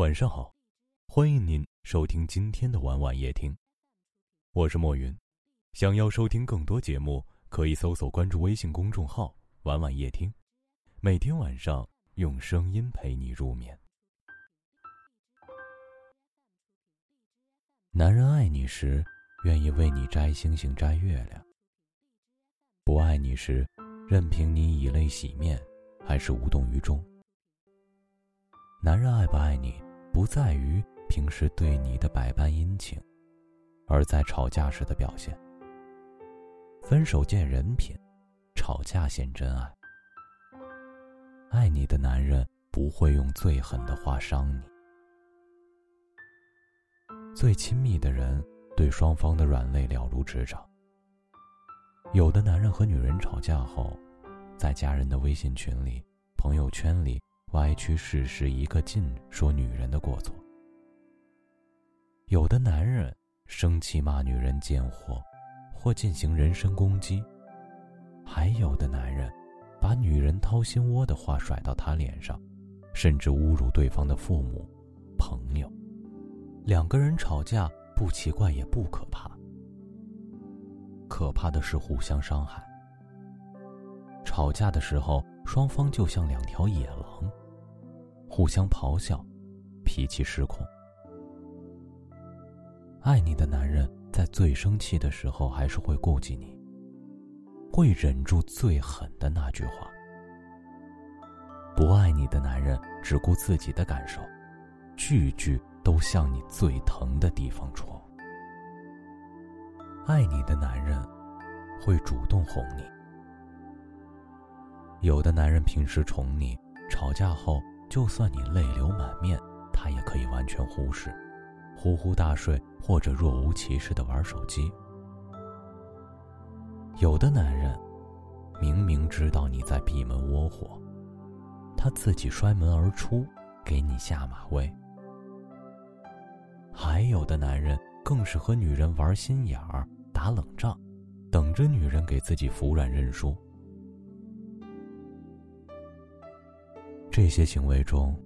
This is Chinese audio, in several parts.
晚上好，欢迎您收听今天的晚晚夜听，我是莫云。想要收听更多节目，可以搜索关注微信公众号“晚晚夜听”，每天晚上用声音陪你入眠。男人爱你时，愿意为你摘星星摘月亮；不爱你时，任凭你以泪洗面，还是无动于衷。男人爱不爱你？不在于平时对你的百般殷勤，而在吵架时的表现。分手见人品，吵架显真爱。爱你的男人不会用最狠的话伤你。最亲密的人对双方的软肋了如指掌。有的男人和女人吵架后，在家人的微信群里、朋友圈里。歪曲事实一个劲，说女人的过错。有的男人生气骂女人贱货，或进行人身攻击；还有的男人把女人掏心窝的话甩到他脸上，甚至侮辱对方的父母、朋友。两个人吵架不奇怪也不可怕，可怕的是互相伤害。吵架的时候，双方就像两条野狼。互相咆哮，脾气失控。爱你的男人在最生气的时候，还是会顾及你，会忍住最狠的那句话。不爱你的男人只顾自己的感受，句句都向你最疼的地方戳。爱你的男人会主动哄你。有的男人平时宠你，吵架后。就算你泪流满面，他也可以完全忽视，呼呼大睡或者若无其事的玩手机。有的男人明明知道你在闭门窝火，他自己摔门而出，给你下马威。还有的男人更是和女人玩心眼儿、打冷战，等着女人给自己服软认输。这些行为中，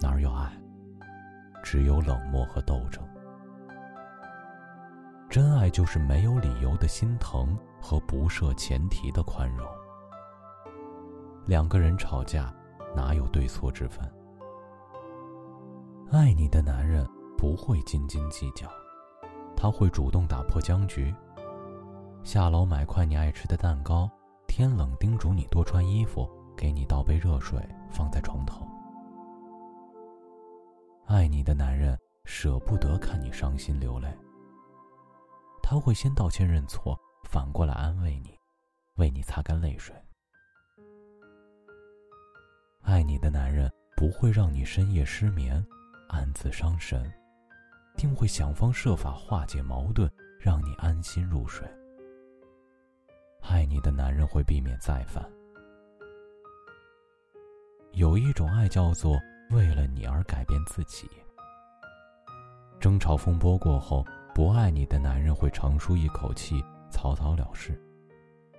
哪有爱？只有冷漠和斗争。真爱就是没有理由的心疼和不设前提的宽容。两个人吵架，哪有对错之分？爱你的男人不会斤斤计较，他会主动打破僵局。下楼买块你爱吃的蛋糕，天冷叮嘱你多穿衣服。给你倒杯热水，放在床头。爱你的男人舍不得看你伤心流泪，他会先道歉认错，反过来安慰你，为你擦干泪水。爱你的男人不会让你深夜失眠，暗自伤神，定会想方设法化解矛盾，让你安心入睡。爱你的男人会避免再犯。有一种爱叫做为了你而改变自己。争吵风波过后，不爱你的男人会长舒一口气，草草了事；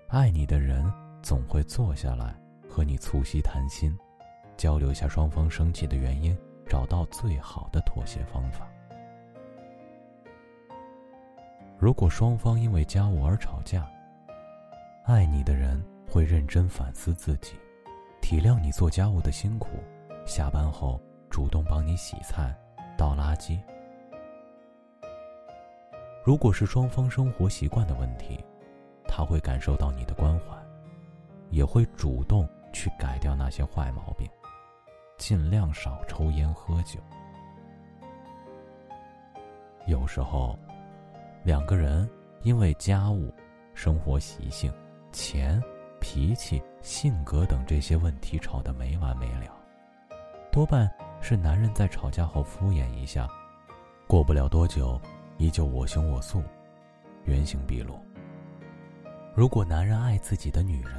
爱你的人总会坐下来和你促膝谈心，交流下双方生气的原因，找到最好的妥协方法。如果双方因为家务而吵架，爱你的人会认真反思自己。体谅你做家务的辛苦，下班后主动帮你洗菜、倒垃圾。如果是双方生活习惯的问题，他会感受到你的关怀，也会主动去改掉那些坏毛病，尽量少抽烟喝酒。有时候，两个人因为家务、生活习性、钱。脾气、性格等这些问题吵得没完没了，多半是男人在吵架后敷衍一下，过不了多久，依旧我行我素，原形毕露。如果男人爱自己的女人，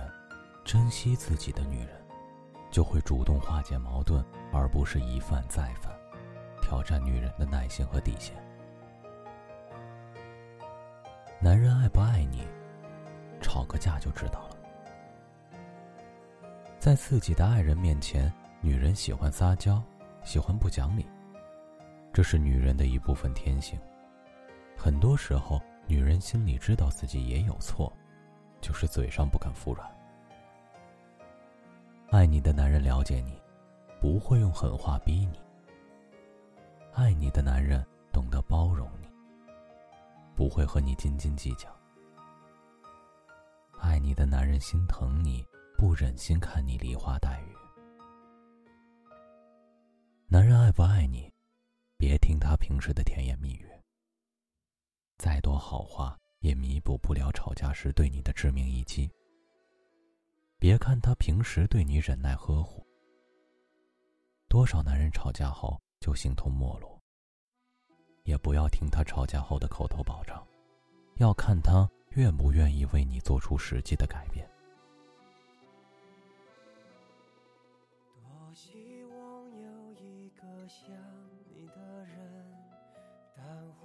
珍惜自己的女人，就会主动化解矛盾，而不是一犯再犯，挑战女人的耐心和底线。男人爱不爱你，吵个架就知道了。在自己的爱人面前，女人喜欢撒娇，喜欢不讲理，这是女人的一部分天性。很多时候，女人心里知道自己也有错，就是嘴上不肯服软。爱你的男人了解你，不会用狠话逼你。爱你的男人懂得包容你，不会和你斤斤计较。爱你的男人心疼你，不忍心看你梨花带雨。男人爱不爱你，别听他平时的甜言蜜语。再多好话也弥补不了吵架时对你的致命一击。别看他平时对你忍耐呵护，多少男人吵架后就形同陌路。也不要听他吵架后的口头保证，要看他愿不愿意为你做出实际的改变。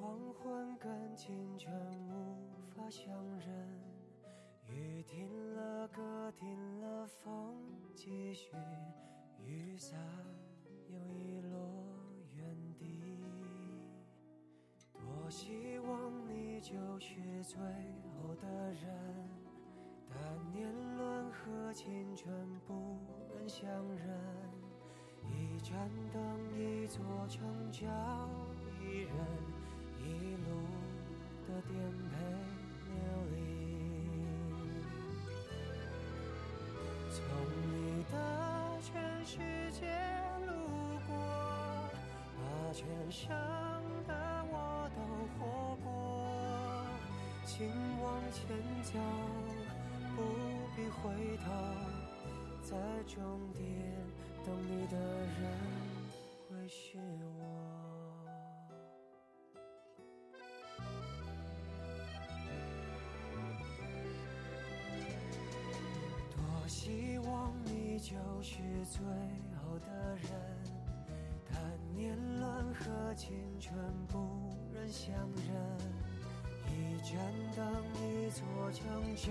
黄昏跟清晨无法相认。雨停了，歌停了，风继续，雨伞又遗落原地。多希望你就是最后的人，但年轮和青春不忍相认。一盏灯，一座城，叫一人，一路的颠沛流离。从你的全世界路过，把全盛的我都活过。请往前走，不必回头，在终点等你是最后的人，但年轮和青春不忍相认。一盏灯，一座城，找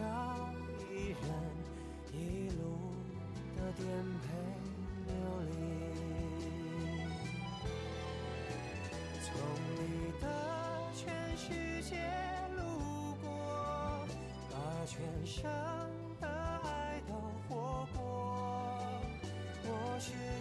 一人，一路的颠沛流离。从你的全世界路过，把全盛